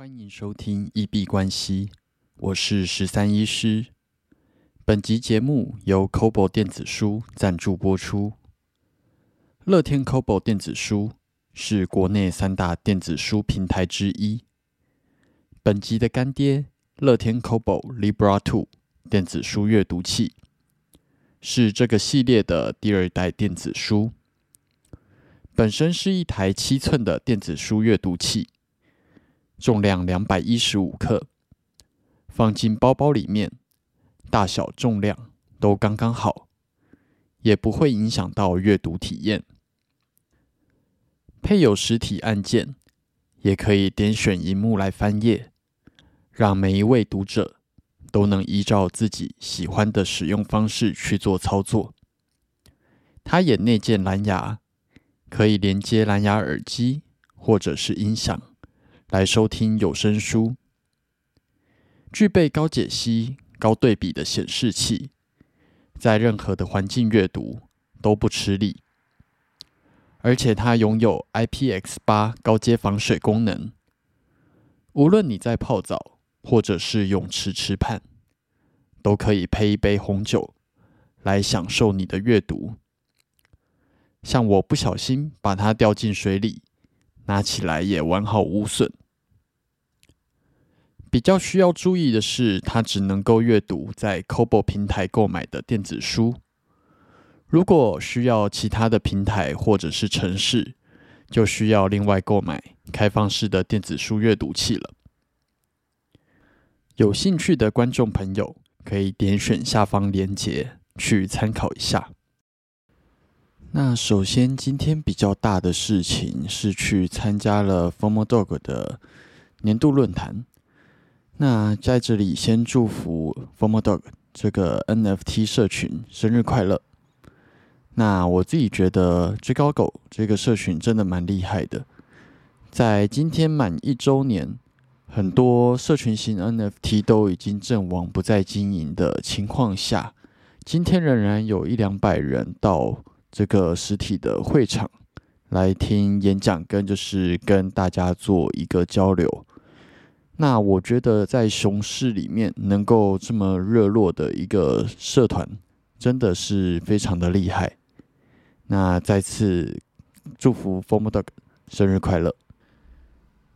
欢迎收听一币关系，我是十三医师。本集节目由 Kobo 电子书赞助播出。乐天 Kobo 电子书是国内三大电子书平台之一。本集的干爹乐天 Kobo Libra Two 电子书阅读器，是这个系列的第二代电子书。本身是一台七寸的电子书阅读器。重量两百一十五克，放进包包里面，大小重量都刚刚好，也不会影响到阅读体验。配有实体按键，也可以点选荧幕来翻页，让每一位读者都能依照自己喜欢的使用方式去做操作。它也内建蓝牙，可以连接蓝牙耳机或者是音响。来收听有声书，具备高解析、高对比的显示器，在任何的环境阅读都不吃力。而且它拥有 IPX 八高阶防水功能，无论你在泡澡或者是泳池吃畔，都可以配一杯红酒来享受你的阅读。像我不小心把它掉进水里，拿起来也完好无损。比较需要注意的是，它只能够阅读在 Kobo 平台购买的电子书。如果需要其他的平台或者是城市，就需要另外购买开放式的电子书阅读器了。有兴趣的观众朋友可以点选下方链接去参考一下。那首先，今天比较大的事情是去参加了 Formal Dog 的年度论坛。那在这里先祝福 Formal Dog 这个 NFT 社群生日快乐。那我自己觉得追高狗这个社群真的蛮厉害的，在今天满一周年，很多社群型 NFT 都已经阵亡不再经营的情况下，今天仍然有一两百人到这个实体的会场来听演讲，跟就是跟大家做一个交流。那我觉得在熊市里面能够这么热络的一个社团，真的是非常的厉害。那再次祝福 Formal Dog 生日快乐。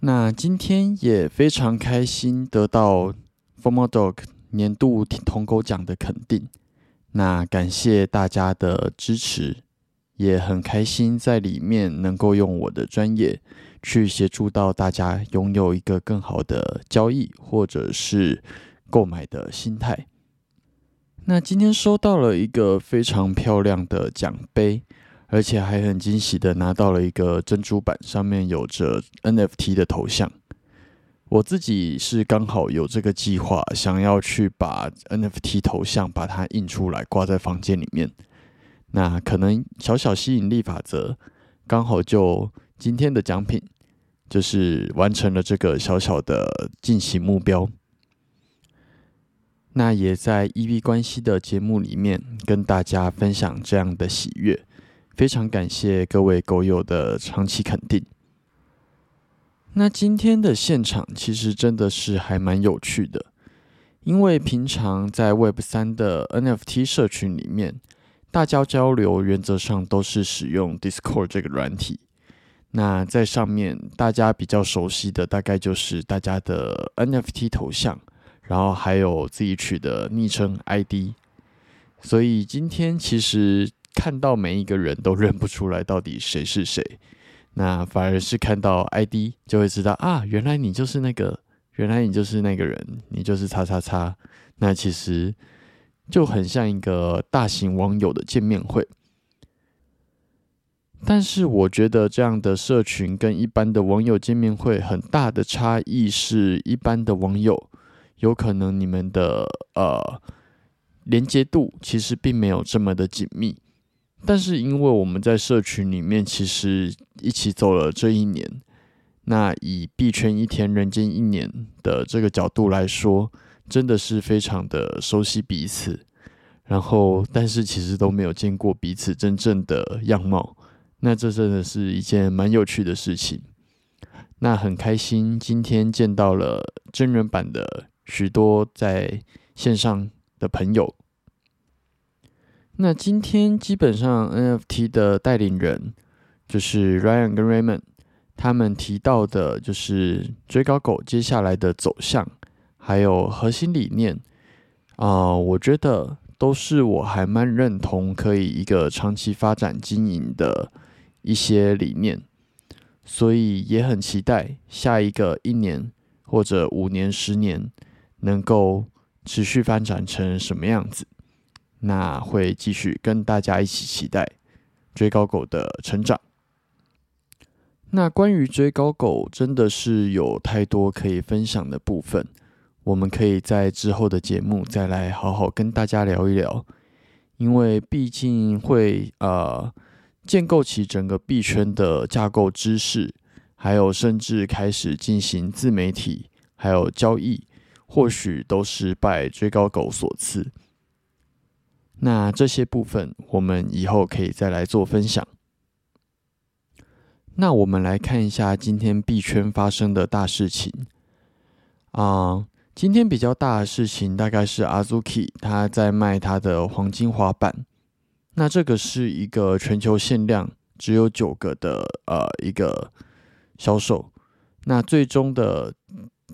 那今天也非常开心得到 Formal Dog 年度同狗奖的肯定。那感谢大家的支持，也很开心在里面能够用我的专业。去协助到大家拥有一个更好的交易或者是购买的心态。那今天收到了一个非常漂亮的奖杯，而且还很惊喜的拿到了一个珍珠板，上面有着 NFT 的头像。我自己是刚好有这个计划，想要去把 NFT 头像把它印出来挂在房间里面。那可能小小吸引力法则，刚好就今天的奖品。就是完成了这个小小的进行目标，那也在 EV 关系的节目里面跟大家分享这样的喜悦，非常感谢各位狗友的长期肯定。那今天的现场其实真的是还蛮有趣的，因为平常在 Web 三的 NFT 社群里面，大家交流原则上都是使用 Discord 这个软体。那在上面，大家比较熟悉的大概就是大家的 NFT 头像，然后还有自己取的昵称 ID。所以今天其实看到每一个人都认不出来到底谁是谁，那反而是看到 ID 就会知道啊，原来你就是那个，原来你就是那个人，你就是叉叉叉。那其实就很像一个大型网友的见面会。但是我觉得这样的社群跟一般的网友见面会很大的差异是，一般的网友有可能你们的呃连接度其实并没有这么的紧密，但是因为我们在社群里面其实一起走了这一年，那以币圈一天人间一年的这个角度来说，真的是非常的熟悉彼此，然后但是其实都没有见过彼此真正的样貌。那这真的是一件蛮有趣的事情。那很开心今天见到了真人版的许多在线上的朋友。那今天基本上 NFT 的带领人就是 Ryan 跟 Raymond，他们提到的就是追高狗接下来的走向，还有核心理念啊，我觉得都是我还蛮认同可以一个长期发展经营的一些理念，所以也很期待下一个一年或者五年、十年能够持续发展成什么样子。那会继续跟大家一起期待追高狗的成长。那关于追高狗，真的是有太多可以分享的部分，我们可以在之后的节目再来好好跟大家聊一聊。因为毕竟会呃建构起整个币圈的架构知识，还有甚至开始进行自媒体还有交易，或许都是拜追高狗所赐。那这些部分，我们以后可以再来做分享。那我们来看一下今天币圈发生的大事情啊。今天比较大的事情，大概是 Azuki 他在卖他的黄金滑板。那这个是一个全球限量，只有九个的呃一个销售。那最终的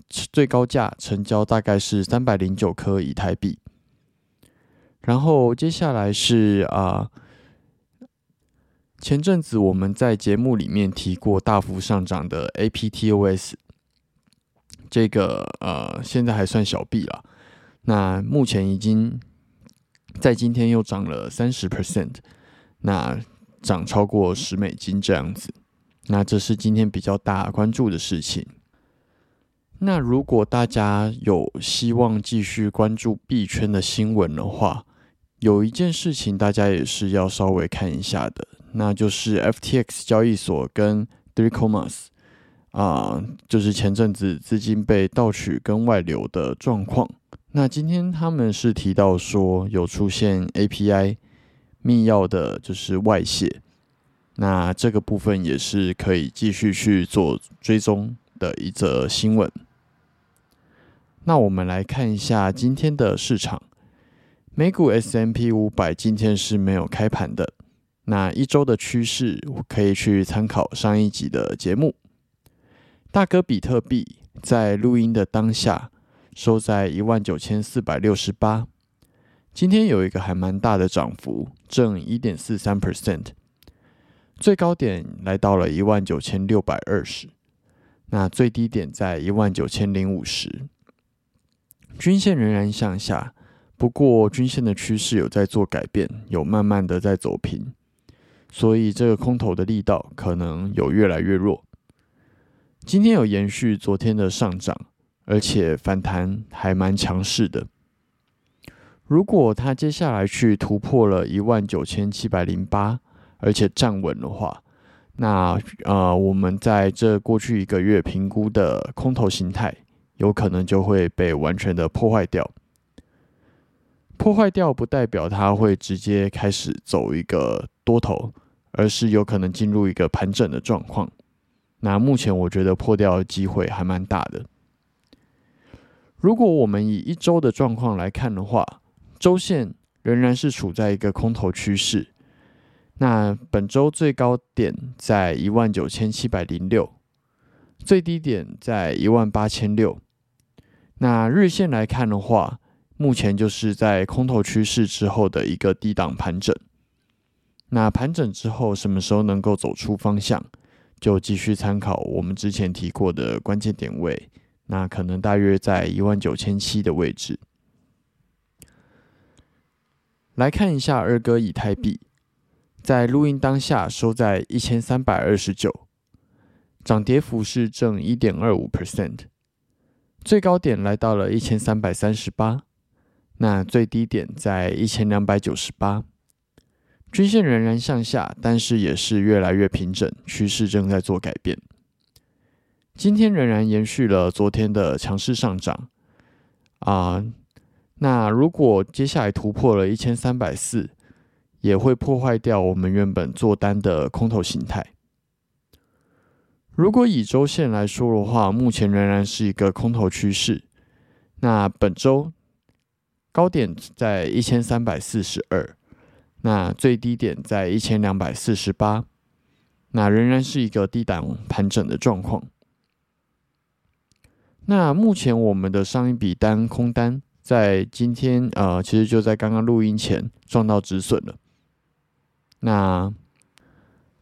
最高价成交大概是三百零九颗以太币。然后接下来是啊，前阵子我们在节目里面提过大幅上涨的 APTOS，这个呃现在还算小币了，那目前已经在今天又涨了三十 percent，那涨超过十美金这样子，那这是今天比较大关注的事情。那如果大家有希望继续关注币圈的新闻的话，有一件事情大家也是要稍微看一下的，那就是 FTX 交易所跟 Three Commas 啊，就是前阵子资金被盗取跟外流的状况。那今天他们是提到说有出现 API 密钥的，就是外泄。那这个部分也是可以继续去做追踪的一则新闻。那我们来看一下今天的市场。美股 S M P 五百今天是没有开盘的，那一周的趋势可以去参考上一集的节目。大哥比特币在录音的当下收在一万九千四百六十八，今天有一个还蛮大的涨幅，正一点四三 percent，最高点来到了一万九千六百二十，那最低点在一万九千零五十，均线仍然向下。不过均线的趋势有在做改变，有慢慢的在走平，所以这个空头的力道可能有越来越弱。今天有延续昨天的上涨，而且反弹还蛮强势的。如果它接下来去突破了一万九千七百零八，而且站稳的话，那呃我们在这过去一个月评估的空头形态，有可能就会被完全的破坏掉。破坏掉不代表它会直接开始走一个多头，而是有可能进入一个盘整的状况。那目前我觉得破掉的机会还蛮大的。如果我们以一周的状况来看的话，周线仍然是处在一个空头趋势。那本周最高点在一万九千七百零六，最低点在一万八千六。那日线来看的话，目前就是在空头趋势之后的一个低档盘整，那盘整之后什么时候能够走出方向，就继续参考我们之前提过的关键点位，那可能大约在一万九千七的位置。来看一下二哥以太币，在录音当下收在一千三百二十九，涨跌幅是正一点二五 percent，最高点来到了一千三百三十八。那最低点在一千两百九十八，均线仍然向下，但是也是越来越平整，趋势正在做改变。今天仍然延续了昨天的强势上涨啊。那如果接下来突破了一千三百四，也会破坏掉我们原本做单的空头形态。如果以周线来说的话，目前仍然是一个空头趋势。那本周高点在一千三百四十二，那最低点在一千两百四十八，那仍然是一个低档盘整的状况。那目前我们的上一笔单空单在今天呃，其实就在刚刚录音前撞到止损了。那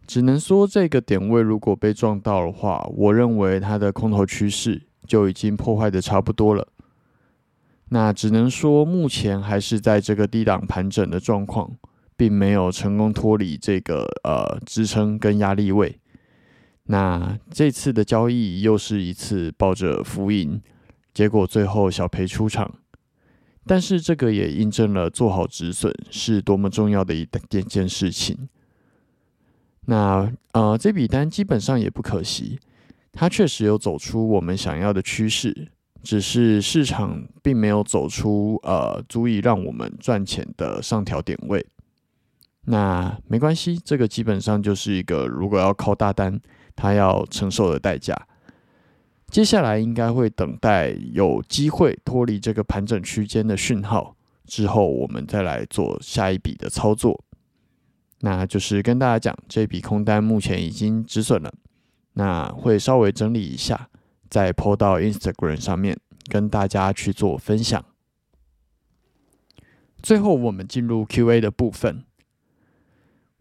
只能说这个点位如果被撞到的话，我认为它的空头趋势就已经破坏的差不多了。那只能说目前还是在这个低档盘整的状况，并没有成功脱离这个呃支撑跟压力位。那这次的交易又是一次抱着浮盈，结果最后小赔出场。但是这个也印证了做好止损是多么重要的一件件事情。那呃这笔单基本上也不可惜，它确实有走出我们想要的趋势，只是市场并没有走出呃足以让我们赚钱的上调点位。那没关系，这个基本上就是一个如果要靠大单。他要承受的代价，接下来应该会等待有机会脱离这个盘整区间的讯号之后，我们再来做下一笔的操作。那就是跟大家讲，这笔空单目前已经止损了，那会稍微整理一下，再抛到 Instagram 上面跟大家去做分享。最后，我们进入 Q&A 的部分。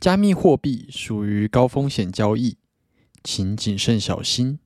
加密货币属于高风险交易。请谨慎小心。